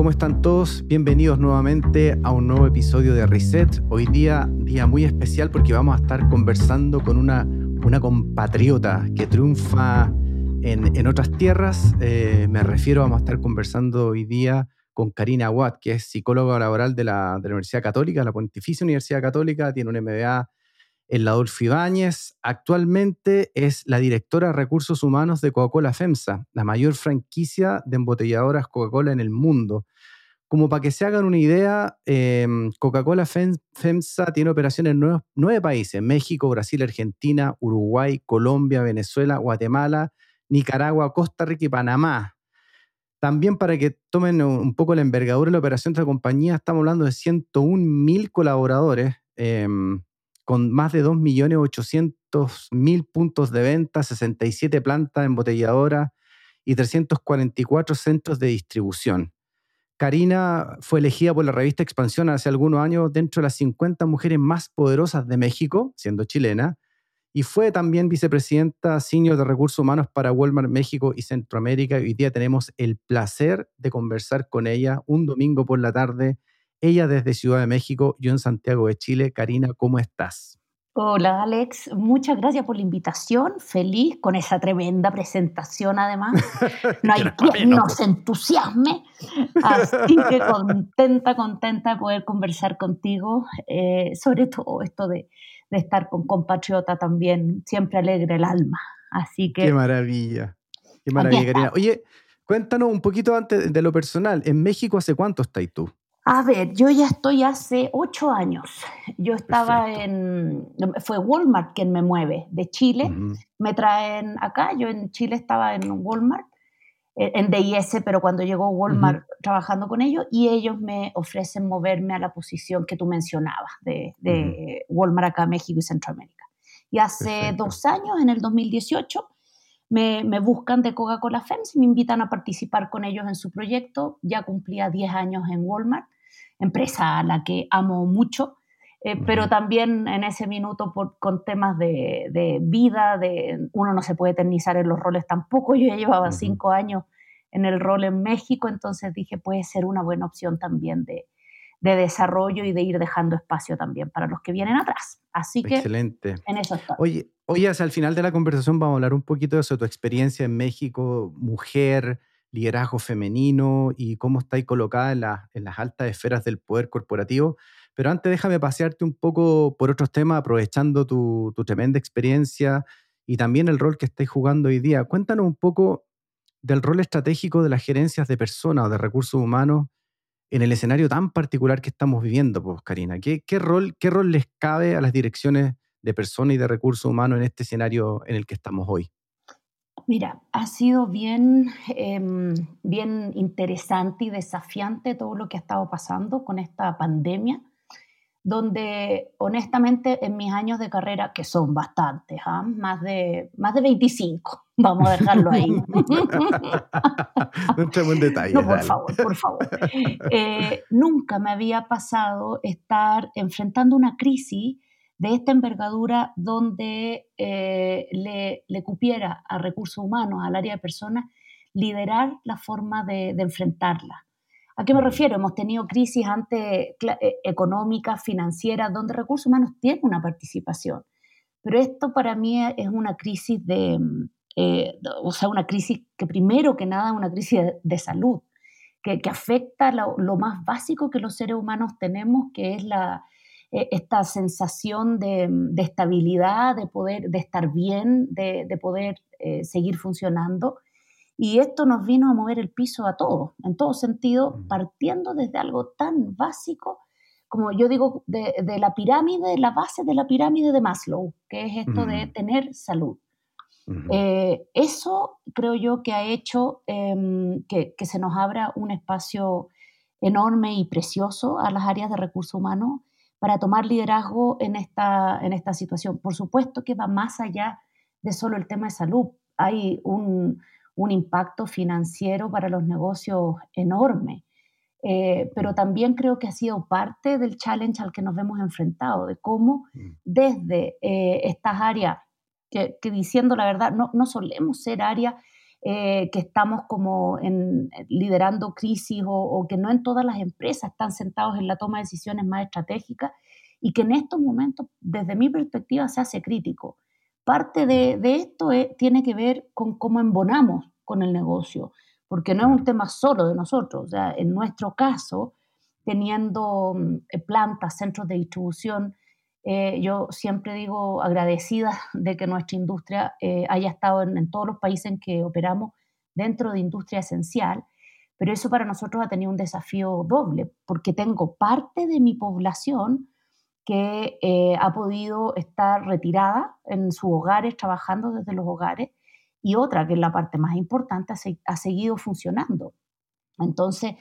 ¿cómo están todos? Bienvenidos nuevamente a un nuevo episodio de Reset. Hoy día, día muy especial porque vamos a estar conversando con una, una compatriota que triunfa en, otras tierras. Eh, me refiero, vamos a estar conversando hoy día con Karina Watt, que es psicóloga laboral de la, de la Universidad Católica, la Pontificia Universidad Católica, tiene un MBA en la Adolfo Ibáñez. Actualmente es la directora de recursos humanos de Coca-Cola FEMSA, la mayor franquicia de embotelladoras Coca-Cola en el mundo. Como para que se hagan una idea, em, Coca-Cola FEMSA tiene operaciones en nueve, países, México, Brasil, Argentina, Uruguay, Colombia, Venezuela, Guatemala, Nicaragua, Costa Rica y Panamá. También para que tomen un poco la envergadura de la operación de la compañía, estamos hablando de 101 mil colaboradores, em, con más de 2.800.000 puntos de venta, 67 plantas embotelladoras y 344 centros de distribución. Karina fue elegida por la revista Expansión hace algunos años dentro de las 50 mujeres más poderosas de México, siendo chilena, y fue también vicepresidenta de recursos humanos para Walmart México y Centroamérica. Hoy día tenemos el placer de conversar con ella un domingo por la tarde ella desde Ciudad de México, yo en Santiago de Chile. Karina, ¿cómo estás? Hola Alex, muchas gracias por la invitación, feliz con esa tremenda presentación además. No hay quien nos entusiasme, así que contenta, contenta de poder conversar contigo, eh, sobre todo esto de, estar con compatriota también, siempre alegre el alma. Así que... Qué maravilla, qué maravilla Karina. Oye, cuéntanos un poquito antes de lo personal, ¿en México hace cuánto estás tú? A ver, yo ya estoy hace ocho años. Yo estaba en, fue Walmart quien me mueve de Chile. Me traen acá, yo en Chile estaba en Walmart, eh, en DIS, pero cuando llegó Walmart trabajando con ellos, y ellos me ofrecen moverme a la posición que tú mencionabas de, Walmart acá, México y Centroamérica. Y hace dos años, en el 2018, me, buscan de Coca-Cola FEMS y me invitan a participar con ellos en su proyecto. Ya cumplía 10 años en Walmart, empresa a la que amo mucho, eh, pero también en ese minuto por, con temas de, vida, de uno no se puede eternizar en los roles tampoco. Yo ya llevaba cinco años en el rol en México, entonces dije puede ser una buena opción también de, de desarrollo y de ir dejando espacio también para los que vienen atrás. Así que Excelente. en eso estoy. Oye, oye, el final de la conversación vamos a hablar un poquito de eso, tu experiencia en México, mujer, liderazgo femenino y cómo estáis colocada en, las altas esferas del poder corporativo. Pero antes déjame pasearte un poco por otros temas, aprovechando tu, tu tremenda experiencia y también el rol que estáis jugando hoy día. Cuéntanos un poco del rol estratégico de las gerencias de personas o de recursos humanos en el escenario tan particular que estamos viviendo, pues, Karina? ¿Qué, qué, rol, ¿Qué rol les cabe a las direcciones de personas y de recursos humanos en este escenario en el que estamos hoy? Mira, ha sido bien, em, bien interesante y desafiante todo lo que ha estado pasando con esta pandemia donde honestamente en mis años de carrera, que son bastantes, ¿ah? más, de, más de 25, vamos a dejarlo ahí. no entremos en detalles. No, por favor, por favor. Eh, nunca me había pasado estar enfrentando una crisis de esta envergadura donde eh, le, le, cupiera a recursos humanos, al área de personas, liderar la forma de, de enfrentarla. ¿A qué me refiero? Hemos tenido crisis antes eh, económicas, financieras, donde recursos humanos tienen una participación. Pero esto para mí es una crisis de, eh, o sea, una crisis que primero que nada es una crisis de, salud, que, afecta lo, más básico que los seres humanos tenemos, que es la, esta sensación mm, de, estabilidad, de poder, de estar bien, de, poder eh, seguir funcionando. Y esto nos vino a mover el piso a todos, en todo sentido, partiendo desde algo tan básico como yo digo, de, la pirámide, la base de la pirámide de Maslow, que es esto de tener salud. Eh, eso creo yo que ha hecho em, que, se nos abra un espacio enorme y precioso a las áreas de recursos humanos para tomar liderazgo en esta, en esta situación. Por supuesto que va más allá de solo el tema de salud. Hay un, un impacto financiero para los negocios enorme. Eh, pero también creo que ha sido parte del challenge al que nos hemos enfrentado, de cómo mm. desde eh, estas áreas, que, diciendo la verdad, no, no solemos ser áreas eh, que estamos como en, liderando crisis o, que no en todas las empresas están sentados en la toma de decisiones más estratégicas y que en estos momentos, desde mi perspectiva, se hace crítico. Parte de, esto tiene que ver con cómo embonamos con el negocio, porque no es un tema solo de nosotros. O sea, en nuestro caso, teniendo mm, plantas, centros de distribución, eh, yo siempre digo agradecida de que nuestra industria eh, haya estado en, todos los países en que operamos dentro de industria esencial, pero eso para nosotros ha tenido un desafío doble, porque tengo parte de mi población que eh, ha podido estar retirada en sus hogares, trabajando desde los hogares, y otra, que es la parte más importante, ha, seguido funcionando. Entonces,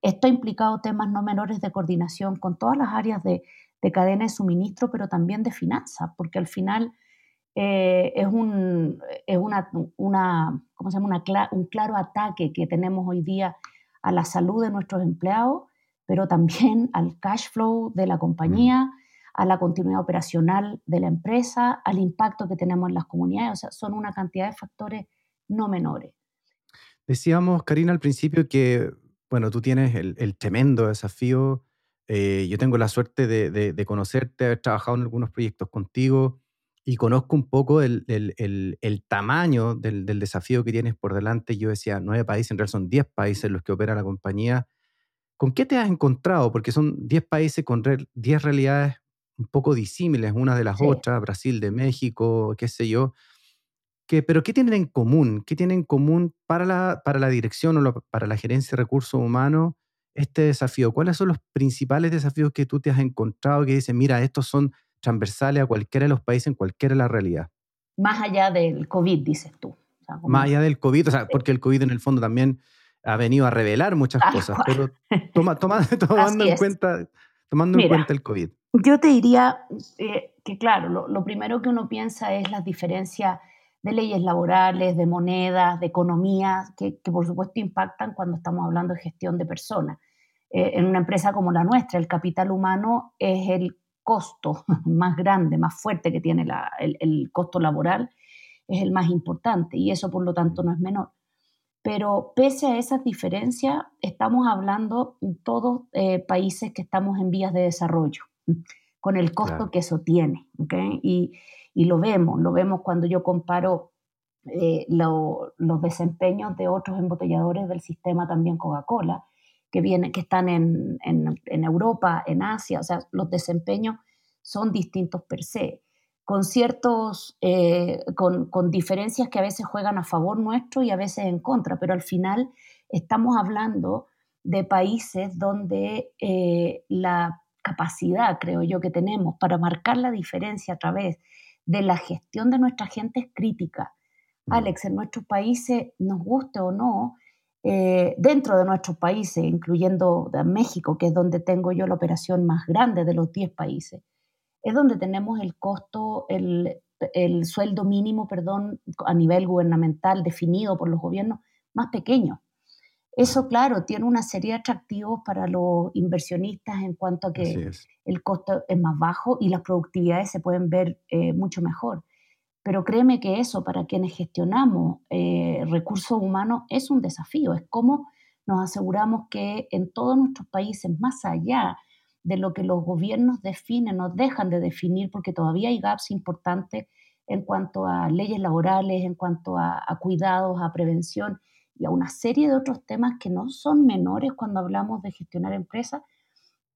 esto ha implicado temas no menores de coordinación con todas las áreas de, de cadena de suministro, pero también de finanzas, porque al final eh, es, un, es una, una, ¿cómo se llama? un claro ataque que tenemos hoy día a la salud de nuestros empleados, pero también al cash flow de la compañía, a la continuidad operacional de la empresa, al impacto que tenemos en las comunidades. O sea, son una cantidad de factores no menores. Decíamos, Karina, al principio que, bueno, tú tienes el, el tremendo desafío eh, yo tengo la suerte de, conocerte, haber trabajado en algunos proyectos contigo y conozco un poco el, tamaño del, desafío que tienes por delante. Yo decía, nueve países, en realidad son diez países los que opera la compañía. ¿Con qué te has encontrado? Porque son diez países con diez realidades un poco disímiles unas de las otras, Brasil de México, qué sé yo. pero ¿qué tienen en común? ¿Qué tienen en común para la, para la dirección o para la gerencia de recursos humanos? Este desafío? ¿Cuáles son los principales desafíos que tú te has encontrado que dicen, mira, estos son transversales a cualquiera de los países en cualquiera de la realidad? Más allá del COVID, dices tú. Más allá del COVID, o sea, porque el COVID en el fondo también ha venido a revelar muchas cosas, pero toma, tomando, en cuenta, tomando en cuenta el COVID. Yo te diría eh, que, claro, lo, primero que uno piensa es las diferencias de leyes laborales, de monedas, de economía, que, que, por supuesto impactan cuando estamos hablando de gestión de personas. Eh, en una empresa como la nuestra, el capital humano es el costo más grande, más fuerte que tiene el, costo laboral, es el más importante y eso por lo tanto no es menor. Pero pese a esas diferencias, estamos hablando todos eh, países que estamos en vías de desarrollo, con el costo que eso tiene. Y, lo vemos, lo vemos cuando yo comparo eh, los desempeños de otros embotelladores del sistema también Coca-Cola que, vienen, que están en, en, Europa, en Asia, o sea, los desempeños son distintos per se, con ciertos, eh, con, con, diferencias que a veces juegan a favor nuestro y a veces en contra, pero al final estamos hablando de países donde eh, la capacidad, creo yo, que tenemos para marcar la diferencia a través de la gestión de nuestra gente es crítica. Mm. Alex, en nuestros países, nos guste o no, eh, dentro de nuestros países, incluyendo México, que es donde tengo yo la operación más grande de los 10 países, es donde tenemos el costo, el, el sueldo mínimo, perdón, a nivel gubernamental definido por los gobiernos más pequeño. Eso, claro, tiene una serie de atractivos para los inversionistas en cuanto a que el costo es más bajo y las productividades se pueden ver eh, mucho mejor. Pero créeme que eso para quienes gestionamos eh, recursos humanos es un desafío, es cómo nos aseguramos que en todos nuestros países, más allá de lo que los gobiernos definen, nos dejan de definir, porque todavía hay gaps importantes en cuanto a leyes laborales, en cuanto a, a cuidados, a prevención y a una serie de otros temas que no son menores cuando hablamos de gestionar empresas,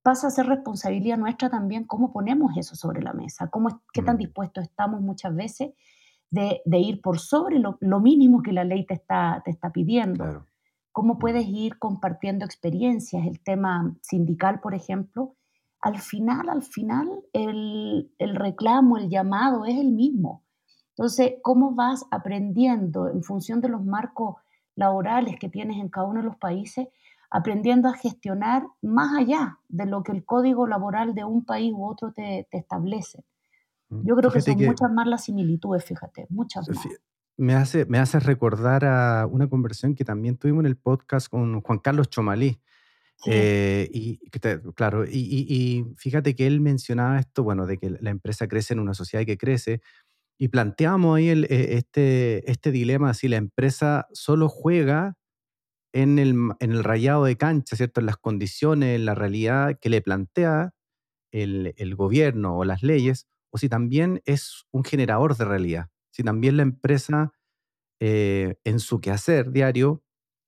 pasa a ser responsabilidad nuestra también cómo ponemos eso sobre la mesa, cómo, qué tan mm. dispuestos estamos muchas veces de, ir por sobre lo, mínimo que la ley te está, te está pidiendo. Cómo mm. puedes ir compartiendo experiencias, el tema sindical, por ejemplo. Al final, al final, el, el reclamo, el llamado es el mismo. Entonces, ¿cómo vas aprendiendo en función de los marcos laborales que tienes en cada uno de los países aprendiendo a gestionar más allá de lo que el código laboral de un país u otro te, establece. Mm, Yo creo que son muchas más las similitudes, fíjate, muchas más. Me hace, me hace recordar a una conversación que también tuvimos en el podcast con Juan Carlos Chomalí. Eh, y claro, y, y, fíjate que él mencionaba esto, bueno, de que la empresa crece en una sociedad que crece, Y planteamos ahí el, eh, este, este dilema, si la empresa solo juega en el, en el rayado de cancha, ¿cierto? En las condiciones, en la realidad que le plantea el, el gobierno o las leyes, o si también es un generador de realidad, si también la empresa eh, en su quehacer diario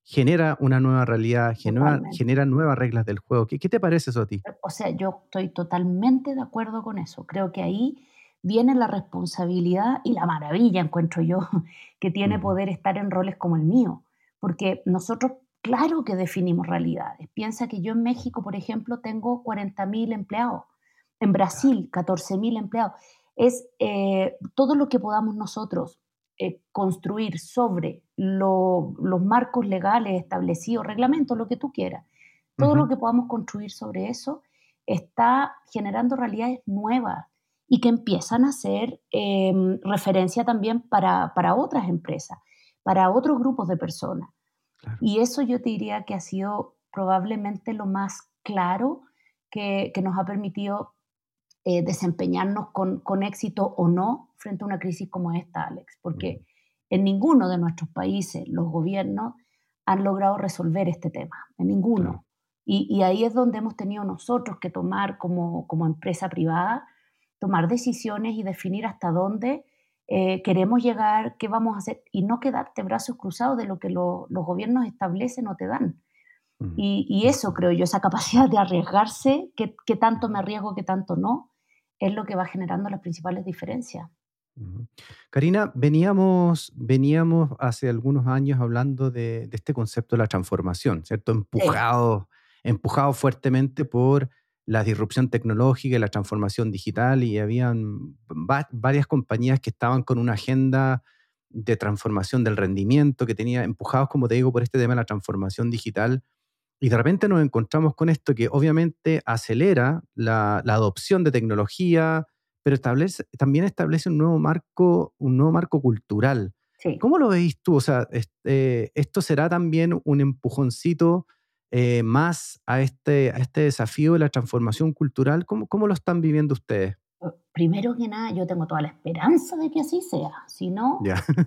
genera una nueva realidad, genera, genera nuevas reglas del juego. ¿Qué, ¿Qué, te parece eso a ti? O sea, yo estoy totalmente de acuerdo con eso. Creo que ahí viene la responsabilidad y la maravilla, encuentro yo, que tiene poder estar en roles como el mío. Porque nosotros, claro que definimos realidades. Piensa que yo en México, por ejemplo, tengo 40.000 empleados. En Brasil, 14.000 empleados. Es eh, todo lo que podamos nosotros eh, construir sobre los marcos legales establecidos, reglamentos, lo que tú quieras. Todo lo que podamos construir sobre eso está generando realidades nuevas y que empiezan a ser em, referencia también para, para, otras empresas, para otros grupos de personas. Y eso yo te diría que ha sido probablemente lo más claro que, que nos ha permitido eh, desempeñarnos con, con, éxito o no frente a una crisis como esta, Alex, porque en ninguno de nuestros países los gobiernos han logrado resolver este tema, en ninguno. Y, y, ahí es donde hemos tenido nosotros que tomar como, como empresa privada, tomar decisiones y definir hasta dónde eh, queremos llegar, qué vamos a hacer, y no quedarte brazos cruzados de lo que los gobiernos establecen o te dan. Y, y, eso creo yo, esa capacidad de arriesgarse, qué, qué tanto me arriesgo, qué tanto no, es lo que va generando las principales diferencias. Karina, veníamos, veníamos hace algunos años hablando de, este concepto de la transformación, ¿cierto? Empujado, empujado fuertemente por la disrupción tecnológica y la transformación digital y habían varias compañías que estaban con una agenda de transformación del rendimiento que tenía empujados, como te digo, por este tema de la transformación digital. Y de repente nos encontramos con esto que obviamente acelera la, adopción de tecnología, pero establece, también establece un nuevo marco, un nuevo marco cultural. ¿Cómo lo veis tú? O sea, este, ¿esto será también un empujoncito eh, más a este, a este desafío de la transformación cultural? ¿Cómo, ¿Cómo lo están viviendo ustedes? Primero que nada, yo tengo toda la esperanza de que así sea. Si no,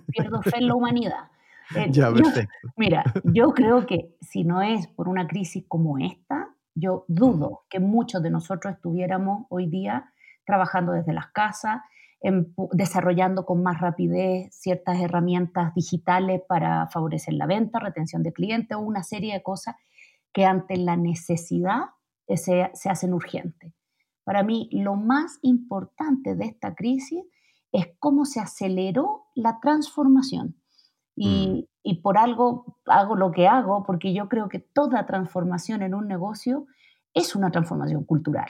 pierdo fe en la humanidad. Eh, ya, perfecto. mira, yo creo que si no es por una crisis como esta, yo dudo que muchos de nosotros estuviéramos hoy día trabajando desde las casas, desarrollando con más rapidez ciertas herramientas digitales para favorecer la venta, retención de clientes o una serie de cosas que ante la necesidad se, se hacen urgentes. Para mí, lo más importante de esta crisis es cómo se aceleró la transformación. Y, mm. y, por algo hago lo que hago, porque yo creo que toda transformación en un negocio es una transformación cultural.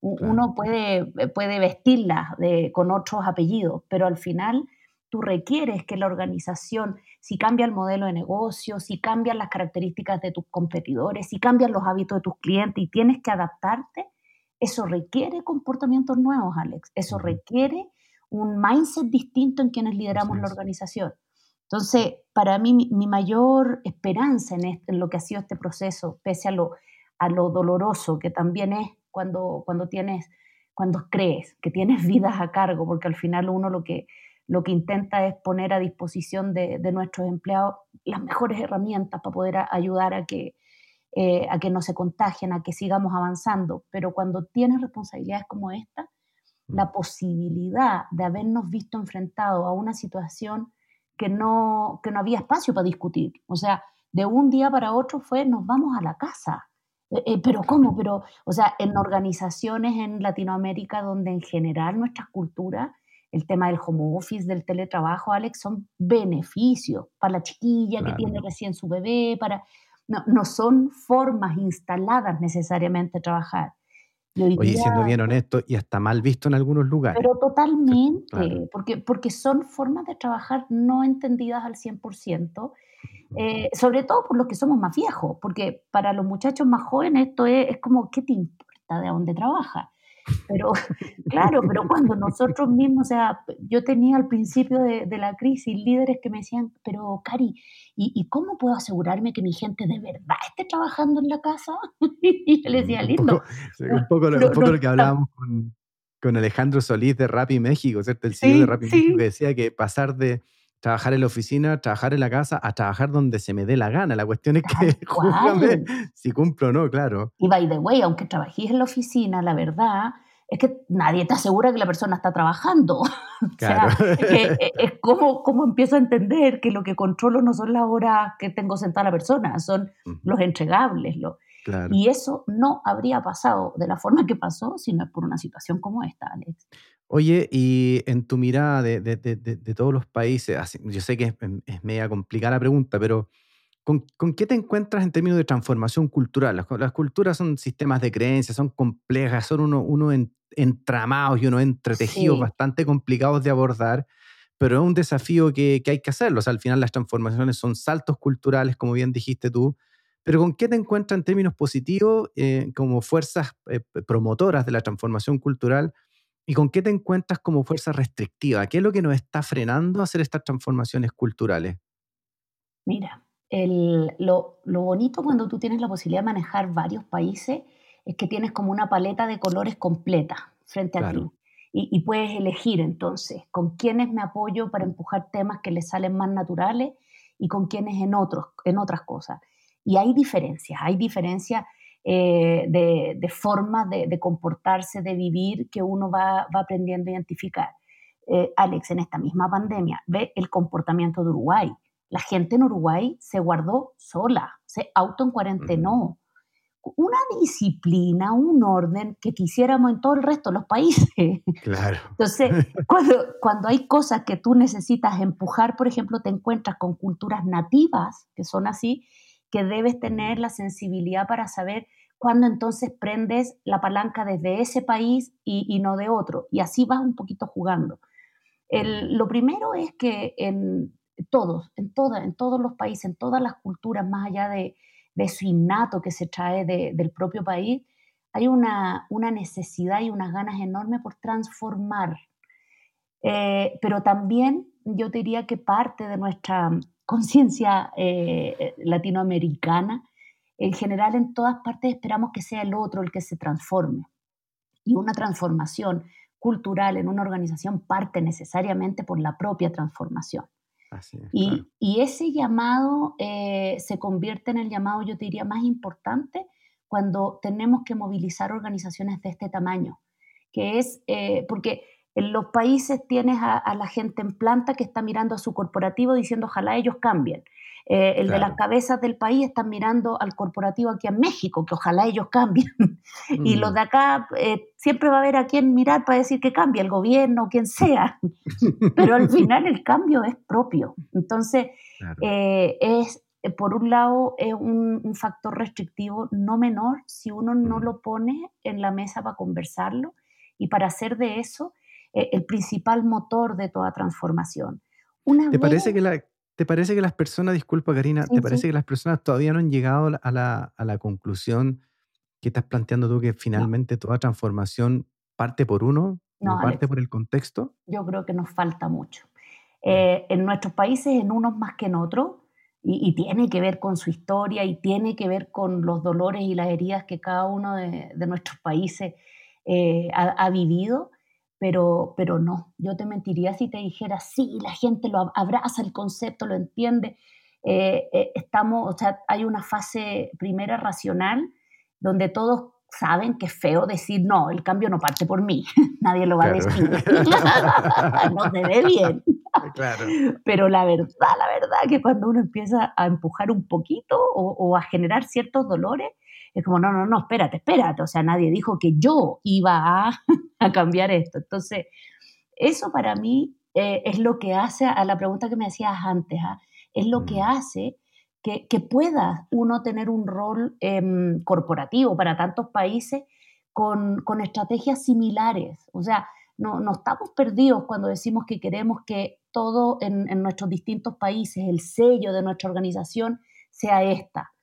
Uno puede, puede vestirla de, con otros apellidos, pero al final tú requieres que la organización, si cambia el modelo de negocio, si cambian las características de tus competidores, si cambian los hábitos de tus clientes y tienes que adaptarte, eso requiere comportamientos nuevos, Alex. Eso requiere un mindset distinto en quienes lideramos la organización. Entonces, para mí, mi, mayor esperanza en, este, en, lo que ha sido este proceso, pese a lo, a lo doloroso que también es cuando, cuando tienes, cuando crees que tienes vidas a cargo, porque al final uno lo que, lo que intenta es poner a disposición de, de nuestros empleados las mejores herramientas para poder ayudar a que, eh, a que no se contagien, a que sigamos avanzando. Pero cuando tienes responsabilidades como esta, la mm. posibilidad de habernos visto enfrentados a una situación que no, que no había espacio para discutir. O sea, de un día para otro fue nos vamos a la casa. Eh, eh, pero ¿cómo? Pero, o sea, en organizaciones en Latinoamérica donde en general nuestras culturas, el tema del home office, del teletrabajo, Alex, son beneficios para la chiquilla que tiene recién su bebé, para... No, no son formas instaladas necesariamente de trabajar. Oye, siendo bien honesto, y hasta mal visto en algunos lugares. Pero totalmente, porque, porque son formas de trabajar no entendidas al 100%, eh, sobre todo por los que somos más viejos, porque para los muchachos más jóvenes esto es, es como, ¿qué te importa de dónde trabajas? Pero, claro, pero cuando nosotros mismos, o sea, yo tenía al principio de, de la crisis líderes que me decían, pero Cari, ¿y, ¿y, cómo puedo asegurarme que mi gente de verdad esté trabajando en la casa? y yo les decía, lindo. Un poco, lo, un poco lo, que hablábamos con, con Alejandro Solís de Rappi México, ¿cierto? El CEO de Rappi México que decía que pasar de trabajar en la oficina, trabajar en la casa, a trabajar donde se me dé la gana. La cuestión es que júgame si cumplo o no, claro. Y by the way, aunque trabajéis en la oficina, la verdad es que nadie te asegura que la persona está trabajando. Claro. o sea, es, como, como empiezo a entender que lo que controlo no son las horas que tengo sentada la persona, son los entregables. Lo, Y eso no habría pasado de la forma que pasó si no es por una situación como esta, Alex. Oye, y en tu mirada de, de, de, de todos los países, yo sé que es, es media complicada la pregunta, pero ¿Con, qué te encuentras en términos de transformación cultural? Las, culturas son sistemas de creencias, son complejas, son unos uno entramados y unos entretejidos bastante complicados de abordar, pero es un desafío que, hay que hacerlo. O sea, al final las transformaciones son saltos culturales, como bien dijiste tú, pero ¿con qué te encuentras en términos positivos eh, como fuerzas eh, promotoras de la transformación cultural? ¿Y con qué te encuentras como fuerza restrictiva? ¿Qué es lo que nos está frenando a hacer estas transformaciones culturales? Mira, lo, bonito cuando tú tienes la posibilidad de manejar varios países es que tienes como una paleta de colores completa frente a ti. Y, puedes elegir entonces con quiénes me apoyo para empujar temas que les salen más naturales y con quiénes en, otros, en otras cosas. Y hay diferencias, hay diferencias eh, de, formas de, comportarse, de vivir que uno va, aprendiendo a identificar. Eh, Alex, en esta misma pandemia, ve el comportamiento de Uruguay la gente en Uruguay se guardó sola, se auto en cuarentenó. Una disciplina, un orden que quisiéramos en todo el resto de los países. Claro. Entonces, cuando, cuando hay cosas que tú necesitas empujar, por ejemplo, te encuentras con culturas nativas, que son así, que debes tener la sensibilidad para saber cuándo entonces prendes la palanca desde ese país y, no de otro. Y así vas un poquito jugando. lo primero es que en, todos, en, toda, en todos los países, en todas las culturas, más allá de, de su innato que se trae del propio país, hay una, una, necesidad y unas ganas enormes por transformar. Eh, pero también yo diría que parte de nuestra conciencia eh, latinoamericana, en general en todas partes esperamos que sea el otro el que se transforme. Y una transformación cultural en una organización parte necesariamente por la propia transformación. Y, y, ese llamado eh, se convierte en el llamado, yo te diría, más importante cuando tenemos que movilizar organizaciones de este tamaño, que es eh, porque en los países tienes a, la gente en planta que está mirando a su corporativo diciendo ojalá ellos cambien. Eh, el de las cabezas del país están mirando al corporativo aquí en México, que ojalá ellos cambien. y los mm. de acá, eh, siempre va a haber a quien mirar para decir que cambie, el gobierno, quien sea. Pero al final el cambio es propio. Entonces, eh, es, por un lado, es un, un, factor restrictivo no menor si uno no mm. lo pone en la mesa para conversarlo y para hacer de eso el principal motor de toda transformación. ¿Te parece que la ¿Te parece que las personas, disculpa Karina, ¿te parece que las personas todavía no han llegado a la, a la, conclusión que estás planteando tú que finalmente toda transformación parte por uno, no, parte por el contexto? Yo creo que nos falta mucho. Eh, en nuestros países, en unos más que en otros, y, tiene que ver con su historia y tiene que ver con los dolores y las heridas que cada uno de, de nuestros países eh, ha, ha, vivido, pero, pero no, yo te mentiría si te dijera, sí, la gente lo abraza el concepto, lo entiende. Eh, eh, estamos, o sea, hay una fase primera racional donde todos saben que es feo decir, no, el cambio no parte por mí, nadie lo va a decir, no se ve bien. Claro. Pero la verdad, la verdad que cuando uno empieza a empujar un poquito o, o a generar ciertos dolores, es como, no, no, no, espérate, espérate. O sea, nadie dijo que yo iba a, cambiar esto. Entonces, eso para mí eh, es lo que hace a la pregunta que me hacías antes, ¿ah? es lo que mm. hace que, que, pueda uno tener un rol em, corporativo para tantos países con, con, estrategias similares. O sea, no, no, estamos perdidos cuando decimos que queremos que todo en, en nuestros distintos países, el sello de nuestra organización, sea esta.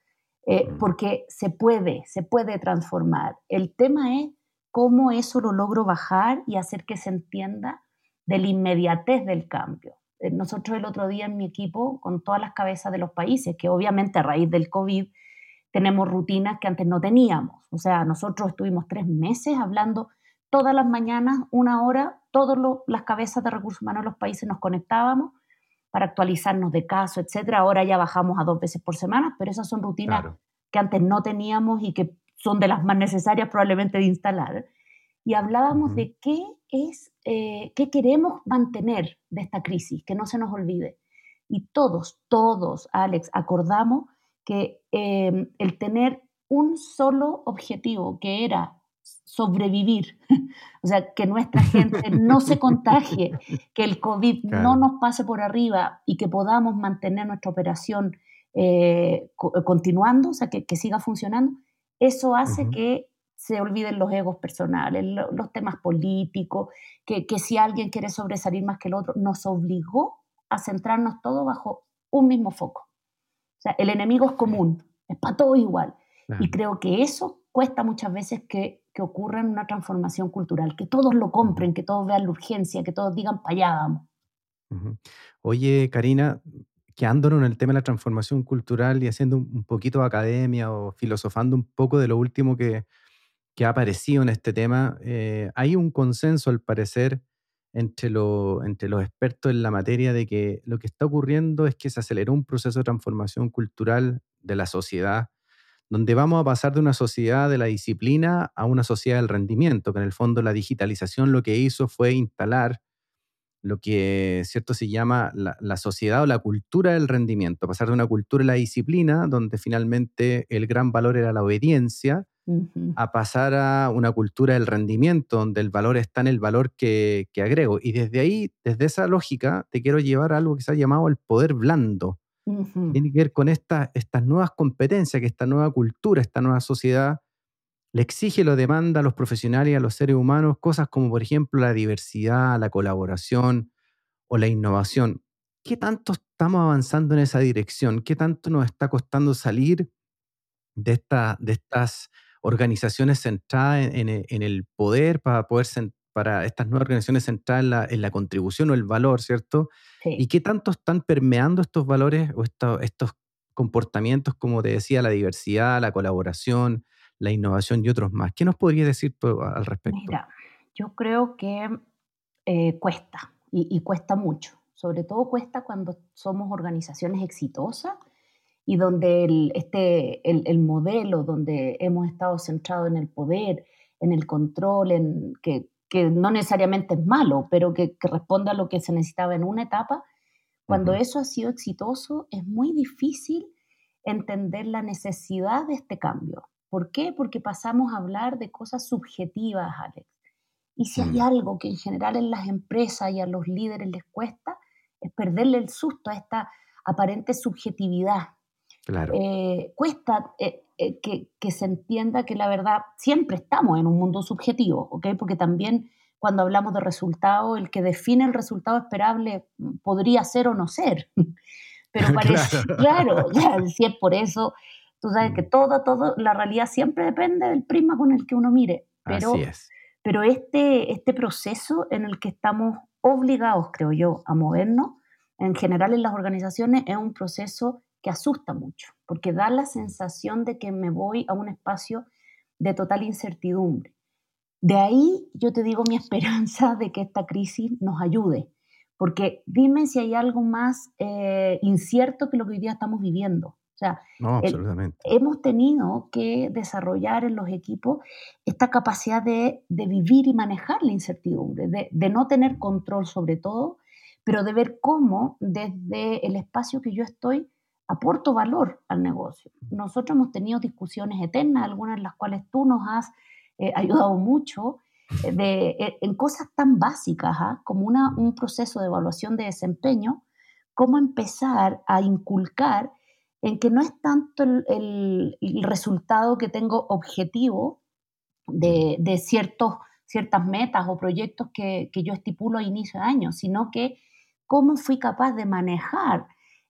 Eh, porque se puede, se puede transformar. El tema es cómo eso lo logro bajar y hacer que se entienda de la inmediatez del cambio. Eh, nosotros el otro día en mi equipo, con todas las cabezas de los países, que obviamente a raíz del COVID tenemos rutinas que antes no teníamos. O sea, nosotros estuvimos tres meses hablando todas las mañanas, una hora, todas las cabezas de recursos humanos de los países nos conectábamos para actualizarnos de caso, etcétera. Ahora ya bajamos a dos veces por semana, pero esas son rutinas que antes no teníamos y que son de las más necesarias probablemente de instalar. Y hablábamos de qué es, eh, qué queremos mantener de esta crisis, que no se nos olvide. Y todos, todos, Alex, acordamos que em, el tener un solo objetivo, que era sobrevivir, o sea, que nuestra gente no se contagie, que el COVID no nos pase por arriba y que podamos mantener nuestra operación eh, continuando, o sea, que, siga funcionando, eso hace que se olviden los egos personales, los temas políticos, que, que si alguien quiere sobresalir más que el otro, nos obligó a centrarnos todos bajo un mismo foco. O sea, el enemigo es común, es para todos igual. Y creo que eso cuesta muchas veces que, que ocurra una transformación cultural, que todos lo compren, que todos vean la urgencia, que todos digan, para allá vamos. Oye, Karina, quedándonos en el tema de la transformación cultural y haciendo un, poquito de academia o filosofando un poco de lo último que, que ha aparecido en este tema, eh, hay un consenso al parecer entre, entre los expertos en la materia de que lo que está ocurriendo es que se aceleró un proceso de transformación cultural de la sociedad, donde vamos a pasar de una sociedad de la disciplina a una sociedad del rendimiento, que en el fondo la digitalización lo que hizo fue instalar lo que cierto se llama la, sociedad o la cultura del rendimiento, pasar de una cultura de la disciplina, donde finalmente el gran valor era la obediencia, a pasar a una cultura del rendimiento, donde el valor está en el valor que, agrego. Y desde ahí, desde esa lógica, te quiero llevar a algo que se ha llamado el poder blando. Tiene que ver con estas nuevas competencias, que esta nueva cultura, esta nueva sociedad le exige, lo demanda a los profesionales y a los seres humanos cosas como, por ejemplo, la diversidad, la colaboración o la innovación. ¿Qué tanto estamos avanzando en esa dirección? ¿Qué tanto nos está costando salir de, esta, de estas organizaciones centradas en, el poder para poder para estas nuevas organizaciones centradas en la, contribución o el valor, ¿cierto? ¿Y qué tanto están permeando estos valores o estos comportamientos, como te decía, la diversidad, la colaboración, la innovación y otros más? ¿Qué nos podrías decir al respecto? Mira, yo creo que eh, cuesta y, cuesta mucho. Sobre todo cuesta cuando somos organizaciones exitosas y donde el, este, el, modelo donde hemos estado centrados en el poder, en el control, en que, que no necesariamente es malo, pero que, que, responde a lo que se necesitaba en una etapa, cuando eso ha sido exitoso, es muy difícil entender la necesidad de este cambio. ¿Por qué? Porque pasamos a hablar de cosas subjetivas, Alex. Y si hay algo que en general en las empresas y a los líderes les cuesta, es perderle el susto a esta aparente subjetividad Claro. Eh, cuesta eh, eh, que, se entienda que la verdad siempre estamos en un mundo subjetivo, ¿ok? Porque también cuando hablamos de resultado, el que define el resultado esperable mm, podría ser o no ser. Pero parece, claro, si es por eso, tú sabes que mm. todo, todo, la realidad siempre depende del prisma con el que uno mire. Pero, Así es. Pero este, este proceso en el que estamos obligados, creo yo, a movernos, en general en las organizaciones, es un proceso que asusta mucho, porque da la sensación de que me voy a un espacio de total incertidumbre. De ahí yo te digo mi esperanza de que esta crisis nos ayude, porque dime si hay algo más eh, incierto que lo que hoy día estamos viviendo. O sea, hemos tenido que desarrollar en los equipos esta capacidad de, vivir y manejar la incertidumbre, de, de, no tener control sobre todo, pero de ver cómo desde el espacio que yo estoy aporto valor al negocio. Nosotros hemos tenido discusiones eternas, algunas de las cuales tú nos has eh, ayudado mucho, eh, de, eh, en cosas tan básicas ¿ah? como una, un proceso de evaluación de desempeño, cómo empezar a inculcar en que no es tanto el, resultado que tengo objetivo de, de, ciertos, ciertas metas o proyectos que, que yo estipulo a inicio de año, sino que cómo fui capaz de manejar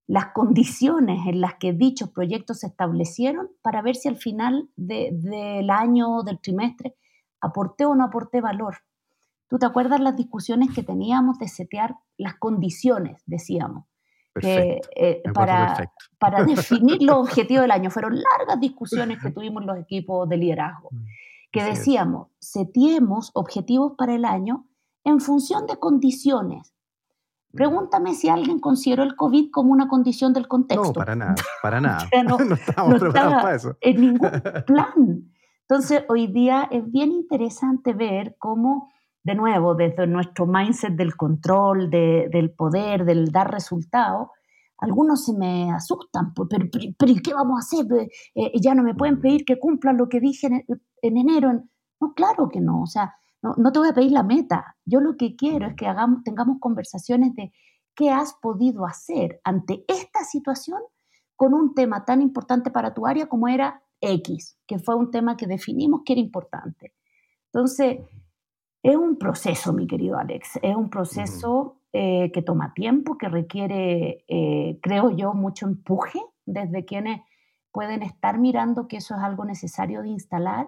las condiciones en las que dichos proyectos se establecieron para ver si al final del año o del trimestre aporté o no aporté valor. ¿Tú te acuerdas las discusiones que teníamos de setear las condiciones, decíamos? Eh, para, para definir los objetivos del año. Fueron largas discusiones que tuvimos los equipos de liderazgo. Mm. que decíamos, setiemos objetivos para el año en función de condiciones. Pregúntame si alguien consideró el COVID como una condición del contexto. No, para nada, para nada. no, estamos preparados para eso. En ningún plan. Entonces, hoy día es bien interesante ver cómo, de nuevo, desde nuestro mindset del control, del poder, del dar resultados, algunos se me asustan, pues, pero, pero, ¿qué vamos a hacer? Eh, eh, ya no me pueden pedir que cumpla lo que dije en, enero. No, claro que no, o sea, no, te voy a pedir la meta. Yo lo que quiero es que hagamos, tengamos conversaciones de qué has podido hacer ante esta situación con un tema tan importante para tu área como era X, que fue un tema que definimos que era importante. Entonces, es un proceso, mi querido Alex, es un proceso eh, que toma tiempo, que requiere, eh, creo yo, mucho empuje desde quienes pueden estar mirando que eso es algo necesario de instalar.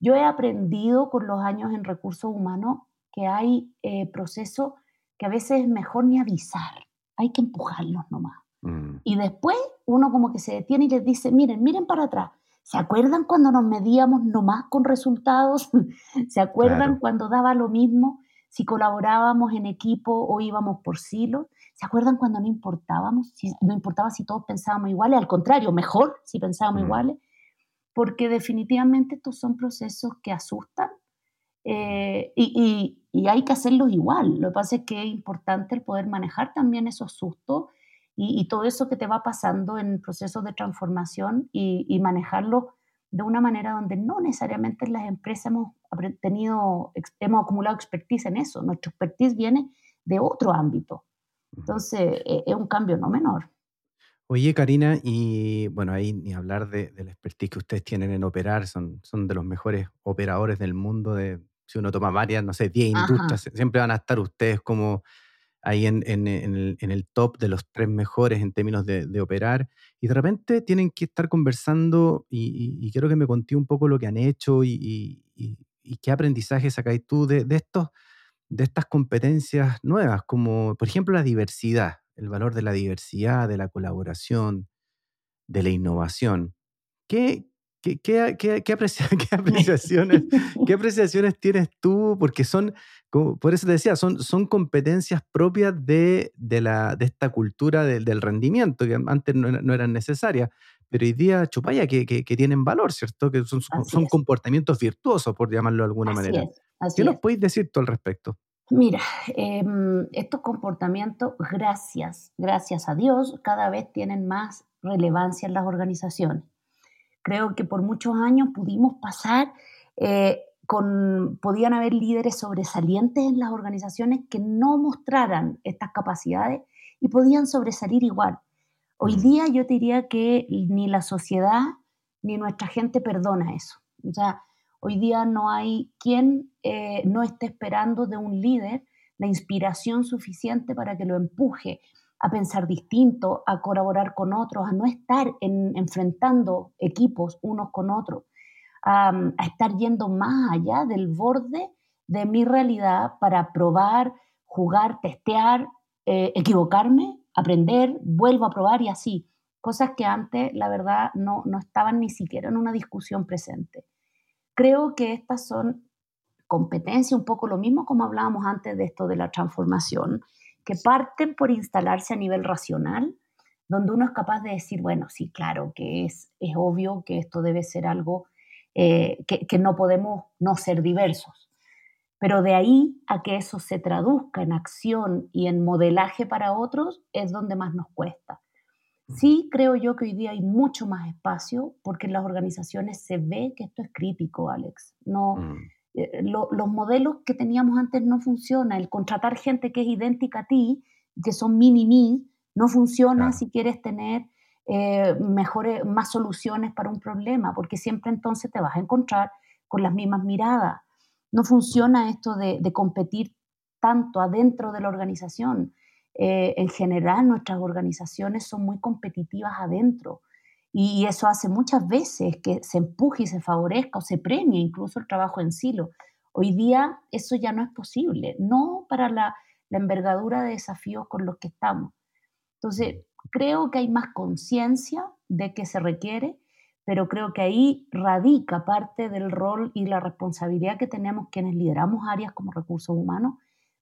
Yo he aprendido con los años en recursos humanos que hay eh, procesos que a veces es mejor ni avisar, hay que empujarlos nomás. Mm. Y después uno como que se detiene y les dice, miren, miren para atrás. ¿Se acuerdan cuando nos medíamos nomás con resultados? ¿Se acuerdan cuando daba lo mismo? si colaborábamos en equipo o íbamos por silo. ¿Se acuerdan cuando no importábamos? Si, no importaba si todos pensábamos iguales, al contrario, mejor si pensábamos mm. iguales, porque definitivamente estos son procesos que asustan eh, y, hay que hacerlos igual. Lo que pasa es que es importante el poder manejar también esos sustos y, todo eso que te va pasando en procesos de transformación y, y manejarlo de una manera donde no necesariamente las empresas hemos tenido, hemos acumulado expertise en eso. Nuestro expertise viene de otro ámbito. Entonces, e, es un cambio no menor. Oye, Karina, y bueno, ahí ni hablar de, del expertise que ustedes tienen en operar, son, son de los mejores operadores del mundo. De, si uno toma varias, no sé, 10 industrias, siempre van a estar ustedes como ahí en, en, el, top de los tres mejores en términos de, operar, y de repente tienen que estar conversando y, quiero que me conté un poco lo que han hecho y, qué aprendizaje sacáis tú de, estos, de estas competencias nuevas, como por ejemplo la diversidad, el valor de la diversidad, de la colaboración, de la innovación. ¿Qué, ¿Qué, qué, qué, apreciaciones, ¿Qué apreciaciones tienes tú? Porque son, por eso te decía, son, son competencias propias de, de, la, de esta cultura del rendimiento, que antes no, eran necesarias, pero hoy día, chupaya, que, que, tienen valor, ¿cierto? Que son, son comportamientos virtuosos, por llamarlo de alguna manera. ¿Qué nos podéis decir tú al respecto? Mira, em, estos comportamientos, gracias, gracias a Dios, cada vez tienen más relevancia en las organizaciones. Creo que por muchos años pudimos pasar eh, con, podían haber líderes sobresalientes en las organizaciones que no mostraran estas capacidades y podían sobresalir igual. Hoy día yo diría que ni la sociedad ni nuestra gente perdona eso. O sea, hoy día no hay quien eh, no esté esperando de un líder la inspiración suficiente para que lo empuje, a pensar distinto, a colaborar con otros, a no estar enfrentando equipos unos con otros, a, estar yendo más allá del borde de mi realidad para probar, jugar, testear, eh, equivocarme, aprender, vuelvo a probar y así. Cosas que antes, la verdad, no, no estaban ni siquiera en una discusión presente. Creo que estas son competencias, un poco lo mismo como hablábamos antes de esto de la transformación, que parten por instalarse a nivel racional, donde uno es capaz de decir, bueno, sí, claro, que es, es obvio que esto debe ser algo eh, que, que no podemos no ser diversos. Pero de ahí a que eso se traduzca en acción y en modelaje para otros es donde más nos cuesta. Sí creo yo que hoy día hay mucho más espacio porque en las organizaciones se ve que esto es crítico, Alex. No, mm. Eh, los modelos que teníamos antes no funcionan. El contratar gente que es idéntica a ti, que son mini-me, no funciona si quieres tener eh, mejores, más soluciones para un problema, porque siempre entonces te vas a encontrar con las mismas miradas. No funciona esto de, competir tanto adentro de la organización. Eh, en general, nuestras organizaciones son muy competitivas adentro. Y eso hace muchas veces que se empuje y se favorezca o se premie incluso el trabajo en silo. Hoy día eso ya no es posible, no para la, envergadura de desafíos con los que estamos. Entonces, creo que hay más conciencia de que se requiere, pero creo que ahí radica parte del rol y la responsabilidad que tenemos quienes lideramos áreas como recursos humanos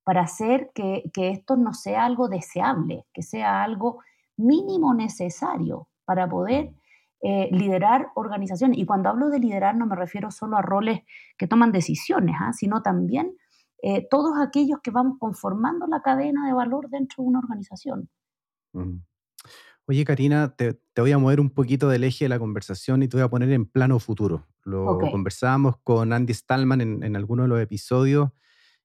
para hacer que, esto no sea algo deseable, que sea algo mínimo necesario para poder eh, liderar organizaciones. Y cuando hablo de liderar no me refiero solo a roles que toman decisiones, ¿ah? sino también eh, todos aquellos que van conformando la cadena de valor dentro de una organización. Oye, Karina, te, voy a mover un poquito del eje de la conversación y te voy a poner en plano futuro. Lo conversábamos con Andy Stallman en, en alguno de los episodios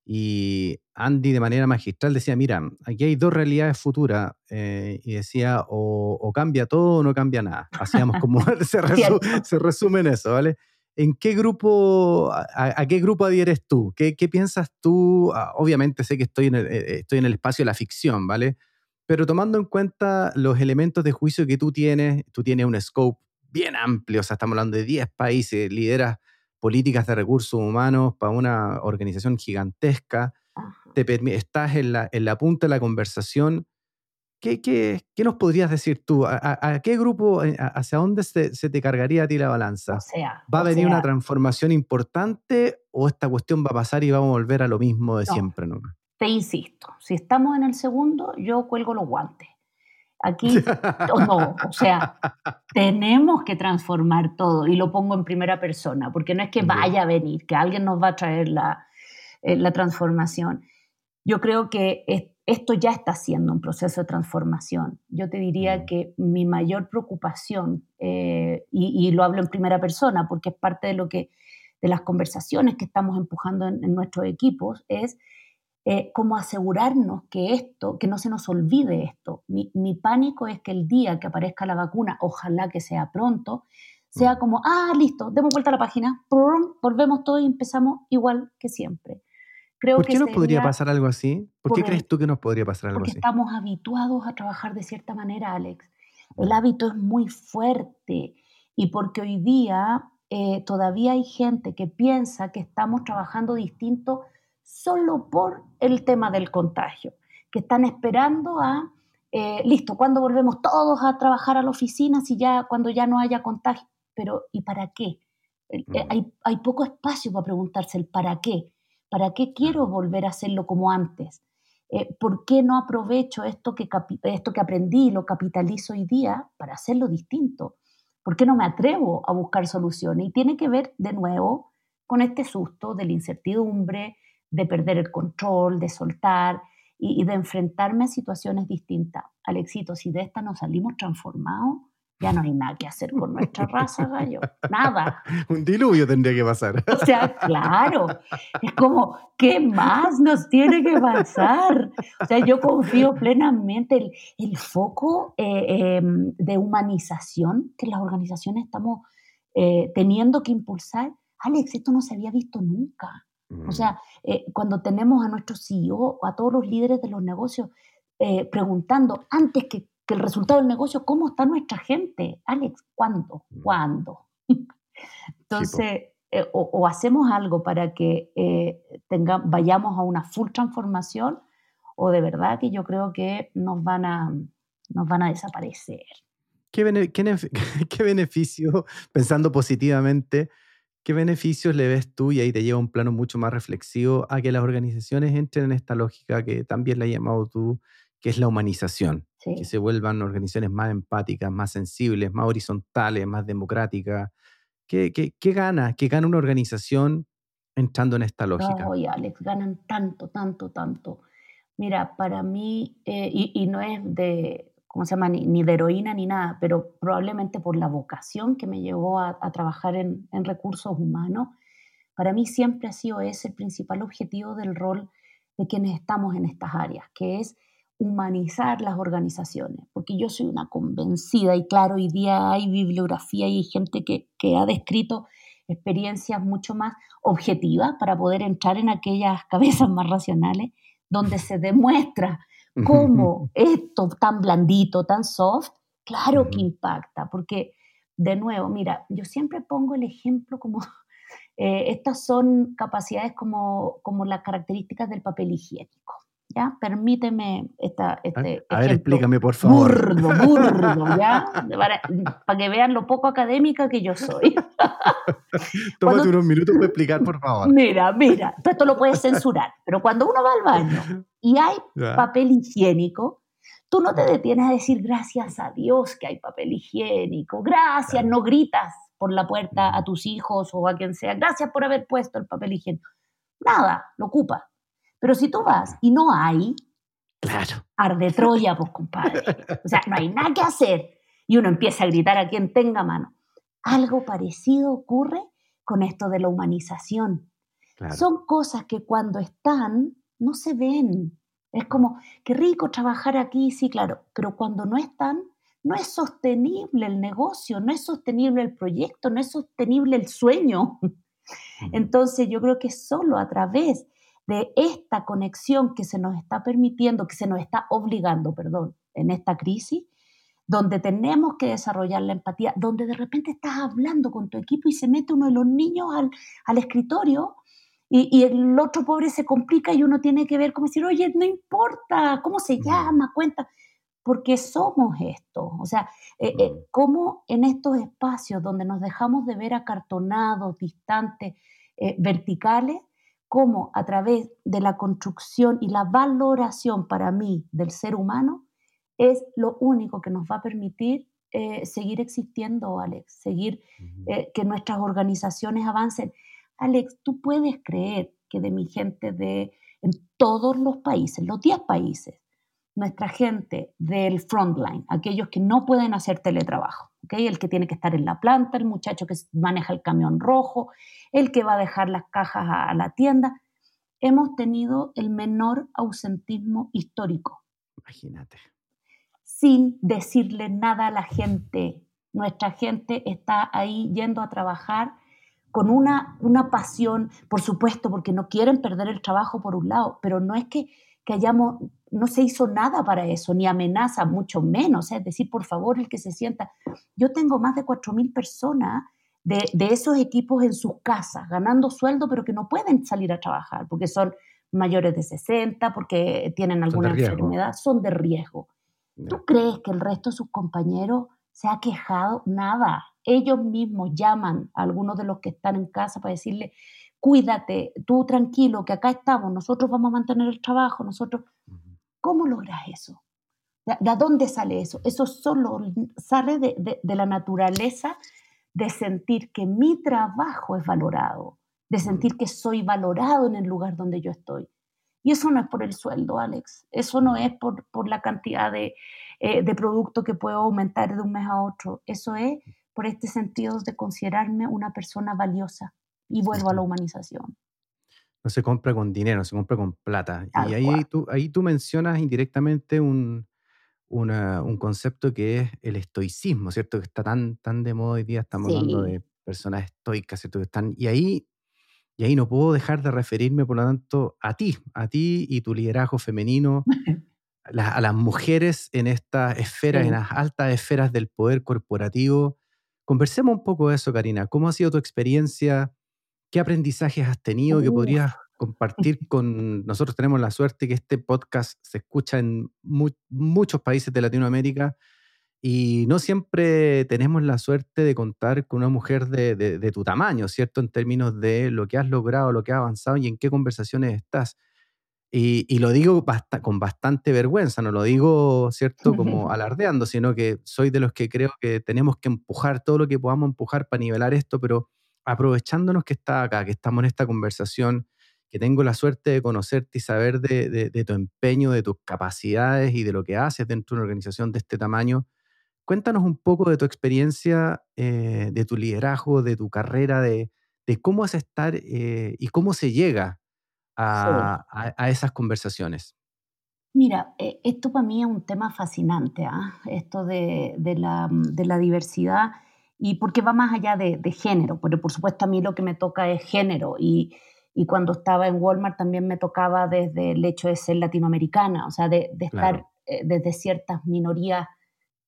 y Andy de manera magistral decía, mira, aquí hay dos realidades futuras eh, y decía, o, cambia todo o no cambia nada. Hacíamos como, se, se, resume en eso, ¿vale? ¿En qué grupo, a, qué grupo adhieres tú? ¿Qué, qué piensas tú? Ah, obviamente sé que estoy en, el, eh, estoy en el espacio de la ficción, ¿vale? Pero tomando en cuenta los elementos de juicio que tú tienes, tú tienes un scope bien amplio, o sea, estamos hablando de 10 países, lideras políticas de recursos humanos para una organización gigantesca, te estás en la, en la punta de la conversación. ¿Qué, qué, qué nos podrías decir tú? ¿A, qué grupo, eh, hacia dónde se, se, te cargaría a ti la balanza? ¿Va a venir una transformación importante o esta cuestión va a pasar y vamos a volver a lo mismo de siempre? ¿no? te insisto, si estamos en el segundo, yo cuelgo los guantes. Aquí, no, o sea, tenemos que transformar todo y lo pongo en primera persona, porque no es que vaya a venir, que alguien nos va a traer la, eh, la transformación. Yo creo que esto ya está siendo un proceso de transformación. Yo te diría que mi mayor preocupación, eh, y, lo hablo en primera persona porque es parte de lo que de las conversaciones que estamos empujando en, en nuestros equipos, es eh, como asegurarnos que esto, que no se nos olvide esto. Mi, pánico es que el día que aparezca la vacuna, ojalá que sea pronto, sea mm. como, ah, listo, demos vuelta a la página, volvemos todo y empezamos igual que siempre. Creo ¿Por qué nos podría pasar algo así? ¿Por, qué crees tú que nos podría pasar algo porque así? Estamos habituados a trabajar de cierta manera, Alex. El hábito es muy fuerte y porque hoy día eh, todavía hay gente que piensa que estamos trabajando distinto solo por el tema del contagio, que están esperando a, eh, listo, cuando volvemos todos a trabajar a la oficina, si ya, cuando ya no haya contagio, pero ¿y para qué? Eh, mm. hay, poco espacio para preguntarse el para qué. ¿Para qué quiero volver a hacerlo como antes? Eh, ¿Por qué no aprovecho esto que, esto que aprendí y lo capitalizo hoy día para hacerlo distinto? ¿Por qué no me atrevo a buscar soluciones? Y tiene que ver de nuevo con este susto de la incertidumbre, de perder el control, de soltar y, de enfrentarme a situaciones distintas. Alexito, si de esta nos salimos transformados, ya no hay nada que hacer con nuestra raza, gallo. Nada. Un diluvio tendría que pasar. O sea, claro. Es como, ¿qué más nos tiene que pasar? O sea, yo confío plenamente el, el foco eh, em, de humanización que las organizaciones estamos eh, teniendo que impulsar. Alex, esto no se había visto nunca. O sea, eh, cuando tenemos a nuestros CEO, a todos los líderes de los negocios, eh, preguntando antes que, el resultado del negocio, ¿cómo está nuestra gente? Alex, ¿cuándo? Mm. ¿Cuándo? Entonces, eh, o, hacemos algo para que tenga, vayamos a una full transformación, o de verdad que yo creo que nos van a, nos van a desaparecer. ¿Qué, qué beneficio, pensando positivamente, ¿Qué beneficios le ves tú, y ahí te lleva un plano mucho más reflexivo, a que las organizaciones entren en esta lógica que también la has llamado tú, que es la humanización? Que se vuelvan organizaciones más empáticas, más sensibles, más horizontales, más democráticas. ¿Qué, qué, gana? ¿Qué gana una organización entrando en esta lógica? Oye, Alex, ganan tanto, tanto, tanto. Mira, para mí, eh, y no es de, ¿cómo se llama? Ni, de heroína ni nada, pero probablemente por la vocación que me llevó a, trabajar en, recursos humanos, para mí siempre ha sido ese el principal objetivo del rol de quienes estamos en estas áreas, que es humanizar las organizaciones, porque yo soy una convencida y claro, hoy día hay bibliografía y hay gente que, que ha descrito experiencias mucho más objetivas para poder entrar en aquellas cabezas más racionales donde se demuestra cómo esto tan blandito, tan soft, claro que impacta, porque de nuevo, mira, yo siempre pongo el ejemplo como, eh, estas son capacidades como, como las características del papel higiénico. ¿Ya? Permíteme esta, este A, ver, explícame, por favor. Burdo, burdo, ¿ya? Para, que vean lo poco académica que yo soy. Tómate unos minutos para explicar, por favor. Mira, mira, esto lo puedes censurar, pero cuando uno va al baño y hay papel higiénico, tú no te detienes a decir gracias a Dios que hay papel higiénico, gracias, no gritas por la puerta a tus hijos o a quien sea, gracias por haber puesto el papel higiénico. Nada, lo ocupa. Pero si tú vas y no hay, claro. arde Troya, pues compadre. O sea, no hay nada que hacer. Y uno empieza a gritar a quien tenga mano. Algo parecido ocurre con esto de la humanización. Son cosas que cuando están no se ven. Es como, qué rico trabajar aquí, sí, claro, pero cuando no están, no es sostenible el negocio, no es sostenible el proyecto, no es sostenible el sueño. Entonces yo creo que solo a través de esta conexión que se nos está permitiendo, que se nos está obligando, perdón, en esta crisis, donde tenemos que desarrollar la empatía, donde de repente estás hablando con tu equipo y se mete uno de los niños al, escritorio y, el otro pobre se complica y uno tiene que ver como decir, oye, no importa, ¿cómo se llama? Cuenta, porque somos esto. O sea, eh, eh, cómo en estos espacios donde nos dejamos de ver acartonados, distantes, eh, verticales, cómo a través de la construcción y la valoración para mí del ser humano es lo único que nos va a permitir eh, seguir existiendo, Alex, seguir eh, que nuestras organizaciones avancen. Alex, tú puedes creer que de mi gente de en todos los países, los 10 países, nuestra gente del frontline, aquellos que no pueden hacer teletrabajo, ¿okay? el que tiene que estar en la planta, el muchacho que maneja el camión rojo, el que va a dejar las cajas a, la tienda, hemos tenido el menor ausentismo histórico. Imagínate. Sin decirle nada a la gente. Nuestra gente está ahí yendo a trabajar con una, una pasión, por supuesto, porque no quieren perder el trabajo por un lado, pero no es que, que hayamos, no se hizo nada para eso, ni amenaza, mucho menos. Es decir, por favor, el que se sienta. Yo tengo más de 4.000 personas de, esos equipos en sus casas, ganando sueldo, pero que no pueden salir a trabajar porque son mayores de 60, porque tienen alguna enfermedad, son de riesgo. ¿Tú crees que el resto de sus compañeros se ha quejado? Nada. Ellos mismos llaman a algunos de los que están en casa para decirle, cuídate, tú tranquilo, que acá estamos, nosotros vamos a mantener el trabajo, nosotros... ¿Cómo logras eso? ¿De, dónde sale eso? Eso solo sale de, de la naturaleza de sentir que mi trabajo es valorado, de sentir que soy valorado en el lugar donde yo estoy. Y eso no es por el sueldo, Alex. Eso no es por, por la cantidad de, eh, de producto que puedo aumentar de un mes a otro. Eso es por este sentido de considerarme una persona valiosa. Y vuelvo a la humanización. No se compra con dinero, se compra con plata. y ahí tú, ahí tú mencionas indirectamente un, un concepto que es el estoicismo, ¿cierto? Que está tan, tan de moda hoy día, estamos hablando de personas estoicas, ¿cierto? Que están, y ahí, y ahí no puedo dejar de referirme, por lo tanto, a ti, a ti y tu liderazgo femenino, a, las mujeres en estas esferas, en las altas esferas del poder corporativo. Conversemos un poco de eso, Karina. ¿Cómo ha sido tu experiencia? ¿Qué aprendizajes has tenido que podrías compartir con... Nosotros tenemos la suerte que este podcast se escucha en muchos países de Latinoamérica y no siempre tenemos la suerte de contar con una mujer de, tu tamaño, ¿cierto? En términos de lo que has logrado, lo que has avanzado y en qué conversaciones estás. Y, lo digo con bastante vergüenza, no lo digo, ¿cierto? Como alardeando, sino que soy de los que creo que tenemos que empujar todo lo que podamos empujar para nivelar esto, pero aprovechándonos que está acá, que estamos en esta conversación, que tengo la suerte de conocerte y saber de, tu empeño, de tus capacidades y de lo que haces dentro de una organización de este tamaño. Cuéntanos un poco de tu experiencia, eh, de tu liderazgo, de tu carrera, de, cómo es estar eh, y cómo se llega a, esas conversaciones. Mira, eh, esto para mí es un tema fascinante, ¿ah? esto de, la, diversidad, y porque va más allá de, de, género, porque por supuesto a mí lo que me toca es género, y, y cuando estaba en Walmart también me tocaba desde el hecho de ser latinoamericana, o sea, de, estar eh, desde ciertas minorías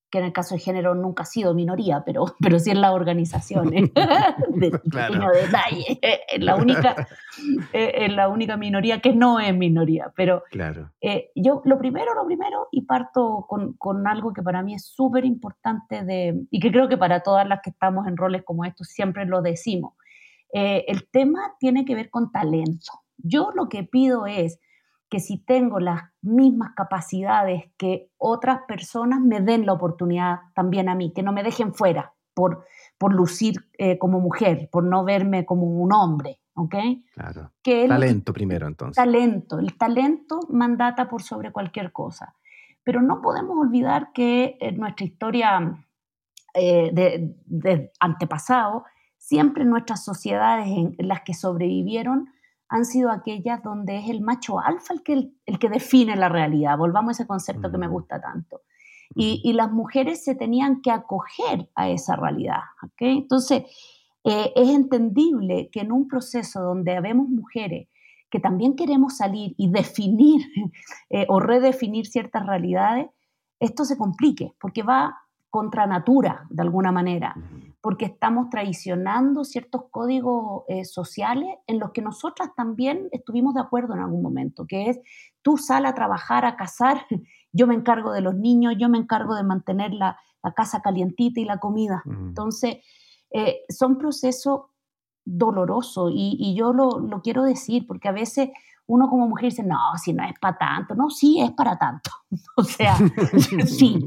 que en el caso de género nunca ha sido minoría, pero, pero sí en las organizaciones. de, Pequeño detalle. Es la, única, es la única minoría que no es minoría. Pero claro. Eh, yo lo primero, lo primero, y parto con, con algo que para mí es súper importante de, y que creo que para todas las que estamos en roles como estos siempre lo decimos. Eh, el tema tiene que ver con talento. Yo lo que pido es que si tengo las mismas capacidades que otras personas, me den la oportunidad también a mí, que no me dejen fuera por, por lucir eh, como mujer, por no verme como un hombre. ¿ok? Claro. talento primero, entonces. Talento. El talento mandata por sobre cualquier cosa. Pero no podemos olvidar que en nuestra historia eh, de, de, antepasado, siempre nuestras sociedades en las que sobrevivieron han sido aquellas donde es el macho alfa el que, el, que define la realidad. Volvamos a ese concepto que me mm. gusta tanto. Y, las mujeres se tenían que acoger a esa realidad. ¿okay? Entonces, eh, es entendible que en un proceso donde habemos mujeres que también queremos salir y definir eh, o redefinir ciertas realidades, esto se complique, porque va contra natura, de alguna manera porque estamos traicionando ciertos códigos eh, sociales en los que nosotras también estuvimos de acuerdo en algún momento, que es tú sal a trabajar, a casar, yo me encargo de los niños, yo me encargo de mantener la, casa calientita y la comida. Entonces, eh, son procesos dolorosos y, yo lo, lo, quiero decir porque a veces uno como mujer dice, no, si no es para tanto, no, sí es para tanto. o sea, sí,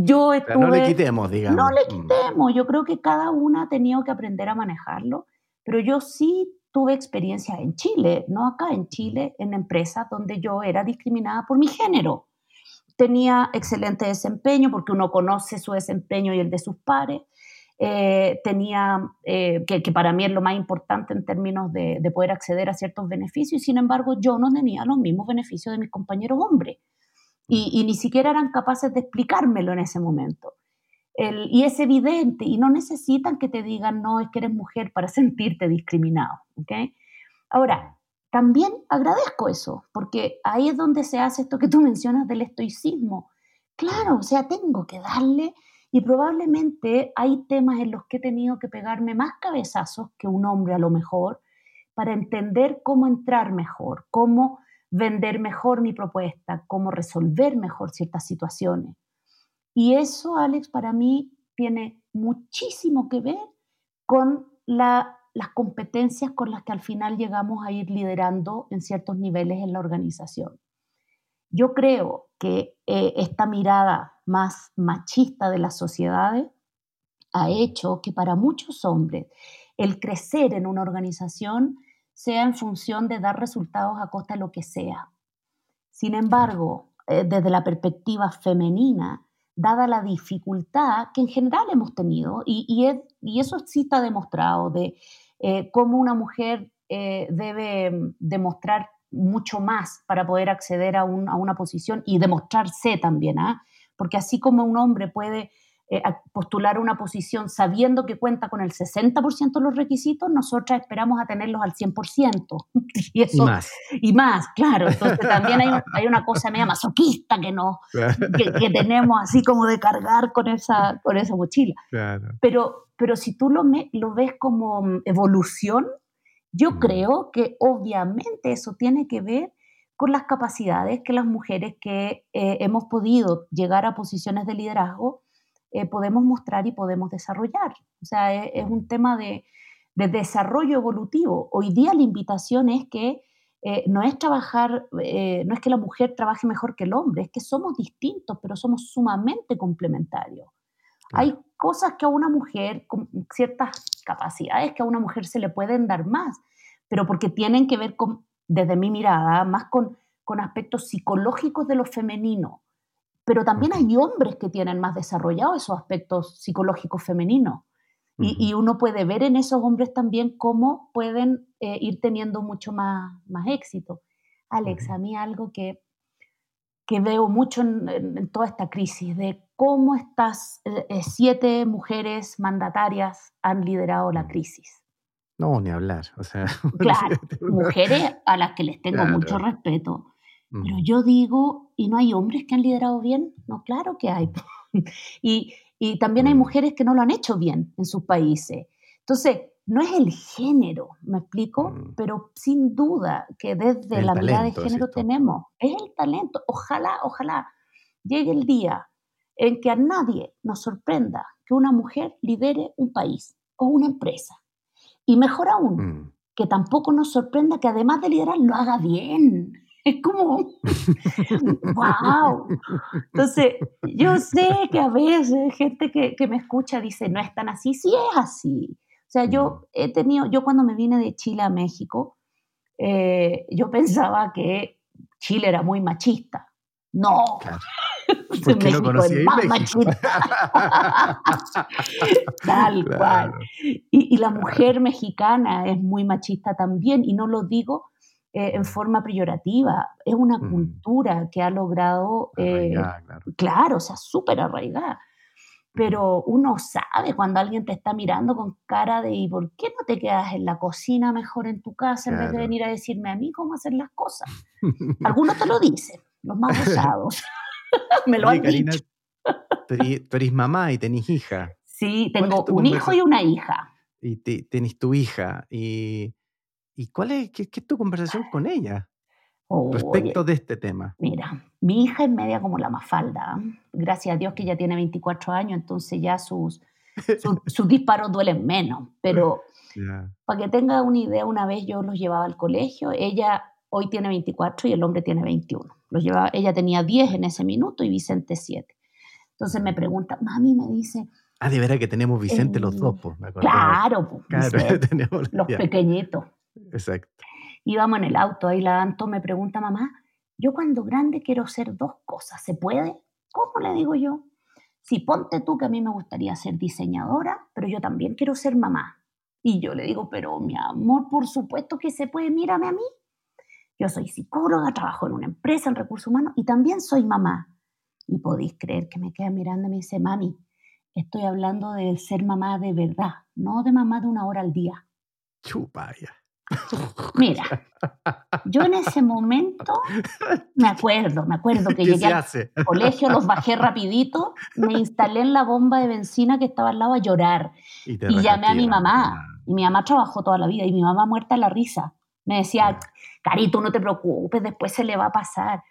yo estuve... no le quitemos, digamos. No le mm. quitemos, yo creo que cada una ha tenido que aprender a manejarlo, pero yo sí tuve experiencia en Chile, no acá en Chile, en empresas donde yo era discriminada por mi género. Tenía excelente desempeño porque uno conoce su desempeño y el de sus pares, eh, tenía, eh, que, para mí es lo más importante en términos de, poder acceder a ciertos beneficios, y sin embargo yo no tenía los mismos beneficios de mis compañeros hombres, y, ni siquiera eran capaces de explicármelo en ese momento. y es evidente, y no necesitan que te digan, no, es que eres mujer para sentirte discriminado. ¿okay? Ahora, también agradezco eso, porque ahí es donde se hace esto que tú mencionas del estoicismo. Claro, o sea, tengo que darle y probablemente hay temas en los que he tenido que pegarme más cabezazos que un hombre a lo mejor para entender cómo entrar mejor, cómo vender mejor mi propuesta, cómo resolver mejor ciertas situaciones. Y eso, Alex, para mí tiene muchísimo que ver con las competencias con las que al final llegamos a ir liderando en ciertos niveles en la organización. Yo creo que eh, esta mirada más machista de las sociedades ha hecho que para muchos hombres el crecer en una organización sea en función de dar resultados a costa de lo que sea. Sin embargo, eh, desde la perspectiva femenina, dada la dificultad que en general hemos tenido, y, eso sí está demostrado, de eh, cómo una mujer debe mm, demostrar mucho más para poder acceder a, una posición y demostrarse también, ¿ah? porque así como un hombre puede eh, postular una posición sabiendo que cuenta con el 60% de los requisitos, nosotras esperamos a tenerlos al 100%. Y, eso, más. Y más, claro. Entonces también hay, una cosa media masoquista que, no, que, tenemos así como de cargar con esa, con esa mochila. Pero, pero si tú lo, lo ves como mm, evolución, yo creo que obviamente eso tiene que ver con las capacidades que las mujeres que eh, hemos podido llegar a posiciones de liderazgo eh, podemos mostrar y podemos desarrollar. O sea, e, es, un tema de, desarrollo evolutivo. Hoy día la invitación es que eh, no es trabajar, no es que la mujer trabaje mejor que el hombre, es que somos distintos, pero somos sumamente complementarios. Hay cosas que a una mujer, con ciertas capacidades que a una mujer se le pueden dar más, pero porque tienen que ver con, desde mi mirada, más con, con aspectos psicológicos de lo femenino. Pero también hay hombres que tienen más desarrollados esos aspectos psicológicos femeninos. y, uno puede ver en esos hombres también cómo pueden eh, ir teniendo mucho más, más éxito. Alex, a mí algo que, que veo mucho en, toda esta crisis, de cómo estas eh, eh, siete mujeres mandatarias han liderado la crisis. No, ni hablar. O sea, claro, mujeres a las que les tengo mucho respeto. Pero yo digo, ¿y no hay hombres que han liderado bien? No, claro que hay. y, y también hay mm. mujeres que no lo han hecho bien en sus países. Entonces, no es el género, me explico, mm. pero sin duda que desde la mirada de género tenemos, es el talento. Ojalá, ojalá llegue el día en que a nadie nos sorprenda que una mujer lidere un país o una empresa. Y mejor aún, mm. que tampoco nos sorprenda que además de liderar lo haga bien. Es como, wow. Entonces, yo sé que a veces gente que, que, me escucha dice, no es tan así, sí es así. O sea, yo he tenido, yo cuando me vine de Chile a México, eh, yo pensaba que Chile era muy machista. No. Claro. Porque lo conocí en México. Tal cual. Y, la mujer mexicana es muy machista también, y no lo digo eh, en forma peyorativa, es una mm. cultura que ha logrado, eh, claro. claro, o sea, súper arraigada pero uno sabe cuando alguien te está mirando con cara de ¿y por qué no te quedas en la cocina mejor en tu casa en vez de venir a decirme a mí cómo hacer las cosas? Algunos te lo dicen, los más usados. Me lo han dicho. Tú eres mamá y tenés hija. Sí, tengo un hijo y una hija. Y tenés tu hija. ¿Y, y cuál es, qué, qué es tu conversación con ella? Respecto de este tema? Mira, mi hija es media como la mafalda. Gracias a Dios que ella tiene 24 años, entonces ya sus, sus, disparos duelen menos. Pero para que tenga una idea, una vez yo los llevaba al colegio, ella hoy tiene 24 y el hombre tiene 21. Los llevaba, ella tenía 10 en ese minuto y Vicente 7. Entonces me pregunta, mami me dice... Ah, de veras que tenemos Vicente los dos, pues, me acuerdo. Claro, pues, los pequeñitos. Exacto íbamos en el auto, ahí la Anto me pregunta, mamá, yo cuando grande quiero ser dos cosas, ¿se puede? ¿Cómo le digo yo? Si ponte tú que a mí me gustaría ser diseñadora, pero yo también quiero ser mamá. Y yo le digo, pero mi amor, por supuesto que se puede, mírame a mí. Yo soy psicóloga, trabajo en una empresa en recursos humanos y también soy mamá. Y podéis creer que me queda mirando y me dice, mami, estoy hablando de ser mamá de verdad, no de mamá de una hora al día. Chupaya. Mira, yo en ese momento me acuerdo, me acuerdo que llegué al colegio, los bajé rapidito, me instalé en la bomba de benzina que estaba al lado a llorar y, llamé a mi mamá. Y mi mamá trabajó toda la vida y mi mamá muerta en la risa. Me decía, Carito, no te preocupes, después se le va a pasar.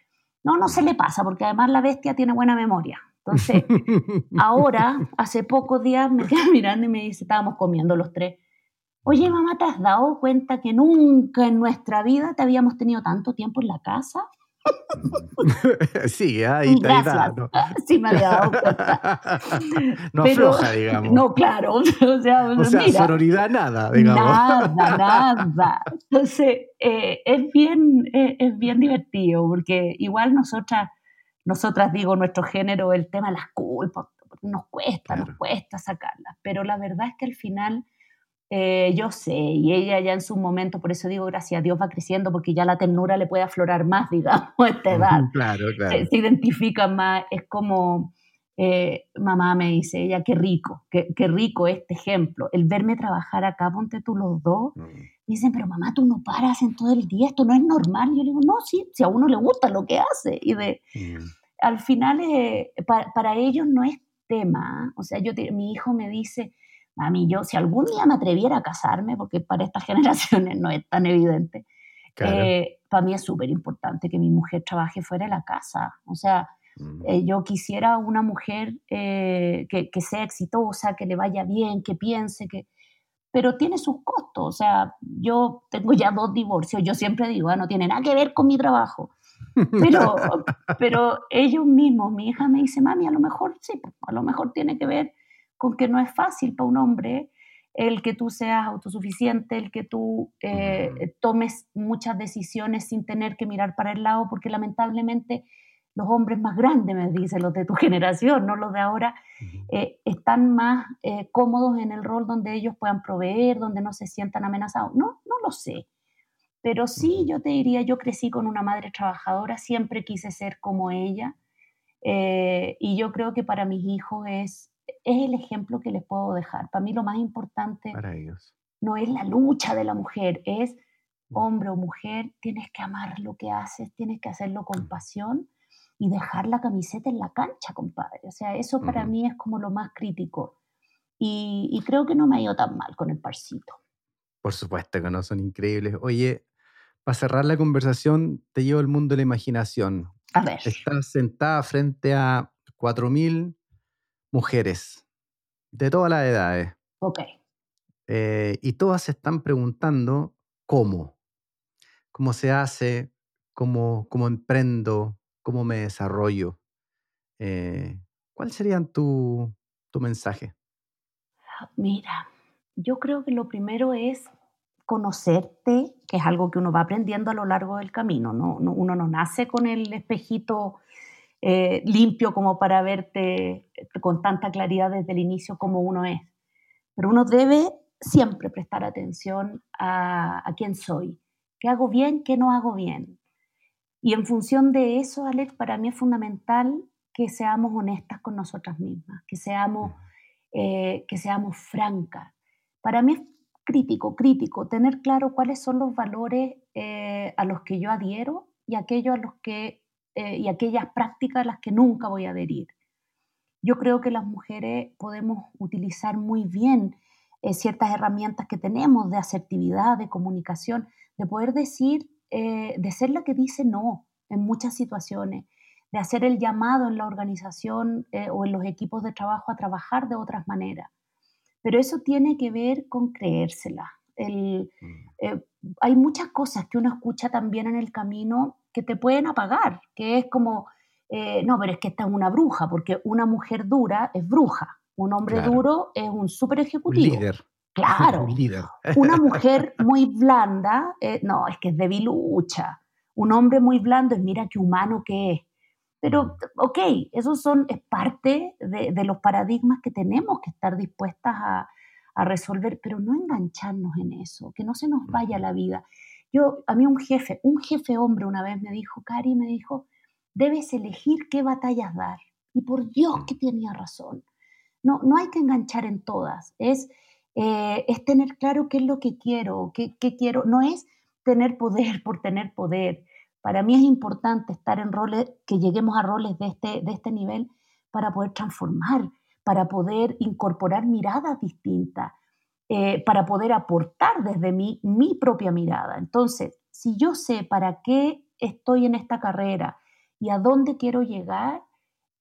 No, no se le pasa porque además la bestia tiene buena memoria. Entonces, ahora, hace pocos días me queda mirando y me dice, estábamos comiendo los tres Oye, mamá, ¿te has dado cuenta que nunca en nuestra vida te habíamos tenido tanto tiempo en la casa? Sí, ahí está. ¿no? Sí, me había dado cuenta. No afloja, digamos. No, claro. O sea, o sea sororidad nada, digamos. Nada, nada. Entonces, eh, es, bien, eh, es bien divertido, porque igual nosotras, nosotras digo, nuestro género, el tema de las culpas, nos cuesta, nos cuesta sacarlas. Pero la verdad es que al final eh, yo sé, y ella ya en su momento, por eso digo, gracias a Dios va creciendo, porque ya la ternura le puede aflorar más, digamos, a esta edad. Claro, claro. Se, identifica más, es como, eh, mamá me dice, ella, qué rico, qué, qué, rico este ejemplo, el verme trabajar acá, ponte tú los dos, mm. dicen, pero mamá, tú no paras en todo el día, esto no es normal. Yo le digo, no, sí, si a uno le gusta lo que hace. Y de, mm. al final, eh, para, para, ellos no es tema, o sea, yo mi hijo me dice, a mí yo, si algún día me atreviera a casarme, porque para estas generaciones no es tan evidente, eh, para mí es súper importante que mi mujer trabaje fuera de la casa. O sea, mm. eh, yo quisiera una mujer eh, que, que, sea exitosa, que le vaya bien, que piense, que... Pero tiene sus costos. O sea, yo tengo ya dos divorcios. Yo siempre digo, ah, no tiene nada que ver con mi trabajo. Pero, pero ellos mismos, mi hija me dice, mami, a lo mejor sí, a lo mejor tiene que ver con que no es fácil para un hombre el que tú seas autosuficiente, el que tú eh, tomes muchas decisiones sin tener que mirar para el lado, porque lamentablemente los hombres más grandes, me dicen los de tu generación, no los de ahora, eh, están más eh, cómodos en el rol donde ellos puedan proveer, donde no se sientan amenazados. No, no lo sé. Pero sí, yo te diría, yo crecí con una madre trabajadora, siempre quise ser como ella. y yo creo que para mis hijos es es el ejemplo que les puedo dejar. Para mí lo más importante Para ellos. no es la lucha de la mujer, es mm. hombre o mujer, tienes que amar lo que haces, tienes que hacerlo con pasión y dejar la camiseta en la cancha, compadre. O sea, eso para mí es como lo más crítico. Y, creo que no me ha ido tan mal con el parcito. Por supuesto que no, son increíbles. Oye, para cerrar la conversación, te llevo el mundo de la imaginación. A ver. Estás sentada frente a 4.000 mujeres de todas las edades. Ok. Eh, y todas se están preguntando cómo. ¿Cómo se hace? ¿Cómo, cómo emprendo? ¿Cómo me desarrollo? Eh, ¿Cuál sería tu, tu mensaje? Mira, yo creo que lo primero es conocerte, que es algo que uno va aprendiendo a lo largo del camino. ¿no? uno no nace con el espejito eh, limpio como para verte con tanta claridad desde el inicio como uno es. Pero uno debe siempre prestar atención a, a quién soy, qué hago bien, qué no hago bien. Y en función de eso, Alex, para mí es fundamental que seamos honestas con nosotras mismas, que seamos eh, que seamos francas. Para mí es crítico, crítico, tener claro cuáles son los valores eh, a los que yo adhiero y, aquellos a los que, eh, y aquellas prácticas a las que nunca voy a adherir. Yo creo que las mujeres podemos utilizar muy bien ciertas herramientas que tenemos de asertividad, de comunicación, de poder decir, de ser la que dice no en muchas situaciones, de hacer el llamado en la organización eh, o en los equipos de trabajo a trabajar de otras maneras. Pero eso tiene que ver con creérsela. Mm. Eh, hay muchas cosas que uno escucha también en el camino que te pueden apagar, que es como, eh, no, pero es que esta es una bruja, porque una mujer dura es bruja, un hombre duro es un super ejecutivo. Un líder. Claro. un líder. una mujer muy blanda, no, es que es debilucha. Un hombre muy blando es mira qué humano que es. Pero, ok, eso son, es parte de, los paradigmas que tenemos que estar dispuestas a, resolver, pero no engancharnos en eso, que no se nos vaya la vida. Yo, a mí un jefe, un jefe hombre una vez me dijo, Cari, me dijo, debes elegir qué batallas dar. Y por Dios que tenía razón. No, no hay que enganchar en todas, es, eh, es tener claro qué es lo que quiero, qué, qué quiero, no es tener poder por tener poder, para mí es importante estar en roles, que lleguemos a roles de este, de este nivel para poder transformar, para poder incorporar miradas distintas, eh, para poder aportar desde mí mi propia mirada. Entonces, si yo sé para qué estoy en esta carrera y a dónde quiero llegar,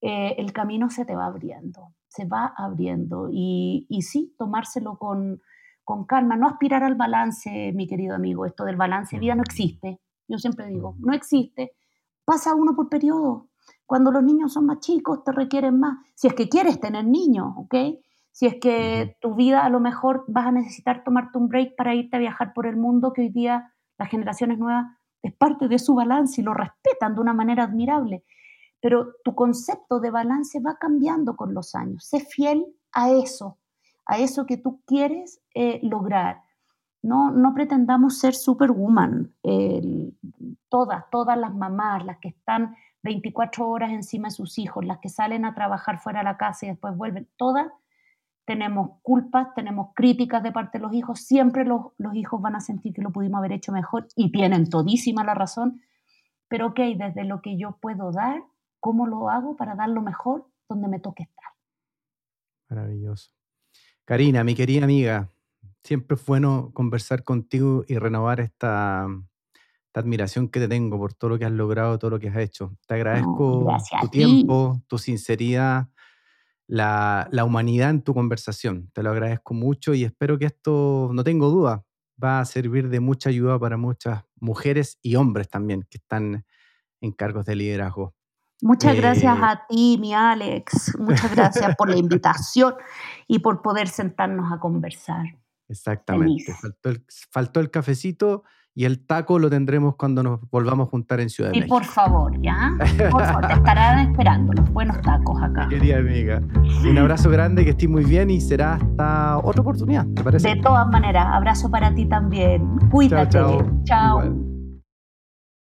eh, el camino se te va abriendo, se va abriendo. Y, y sí, tomárselo con, con calma, no aspirar al balance, mi querido amigo. Esto del balance de vida no existe. Yo siempre digo, no existe. Pasa uno por periodo. Cuando los niños son más chicos, te requieren más. Si es que quieres tener niños, ¿ok? Si es que tu vida a lo mejor vas a necesitar tomarte un break para irte a viajar por el mundo, que hoy día las generaciones nuevas es parte de su balance y lo respetan de una manera admirable. Pero tu concepto de balance va cambiando con los años. Sé fiel a eso, a eso que tú quieres eh, lograr. No, no pretendamos ser superwoman. todas, todas las mamás, las que están 24 horas encima de sus hijos, las que salen a trabajar fuera de la casa y después vuelven, todas tenemos culpas, tenemos críticas de parte de los hijos, siempre los, los, hijos van a sentir que lo pudimos haber hecho mejor y tienen todísima la razón, pero ok, desde lo que yo puedo dar, ¿cómo lo hago para dar lo mejor donde me toque estar? Maravilloso. Karina, mi querida amiga, Siempre es bueno conversar contigo y renovar esta, admiración que te tengo por todo lo que has logrado, todo lo que has hecho. Te agradezco tu tiempo, tu sinceridad, la, humanidad en tu conversación. Te lo agradezco mucho y espero que esto, no tengo duda, va a servir de mucha ayuda para muchas mujeres y hombres también que están en cargos de liderazgo. Muchas gracias eh, a ti, mi Alex. Muchas gracias por la invitación y por poder sentarnos a conversar. Exactamente. Faltó el, cafecito y el taco lo tendremos cuando nos volvamos a juntar en Ciudad de México. Y por favor, ¿ya? Por favor, te estarán esperando los buenos tacos acá. Querida amiga, un abrazo grande, que estés muy bien y será hasta otra oportunidad, ¿te parece? De todas maneras, abrazo para ti también. Cuídate. chao. chao.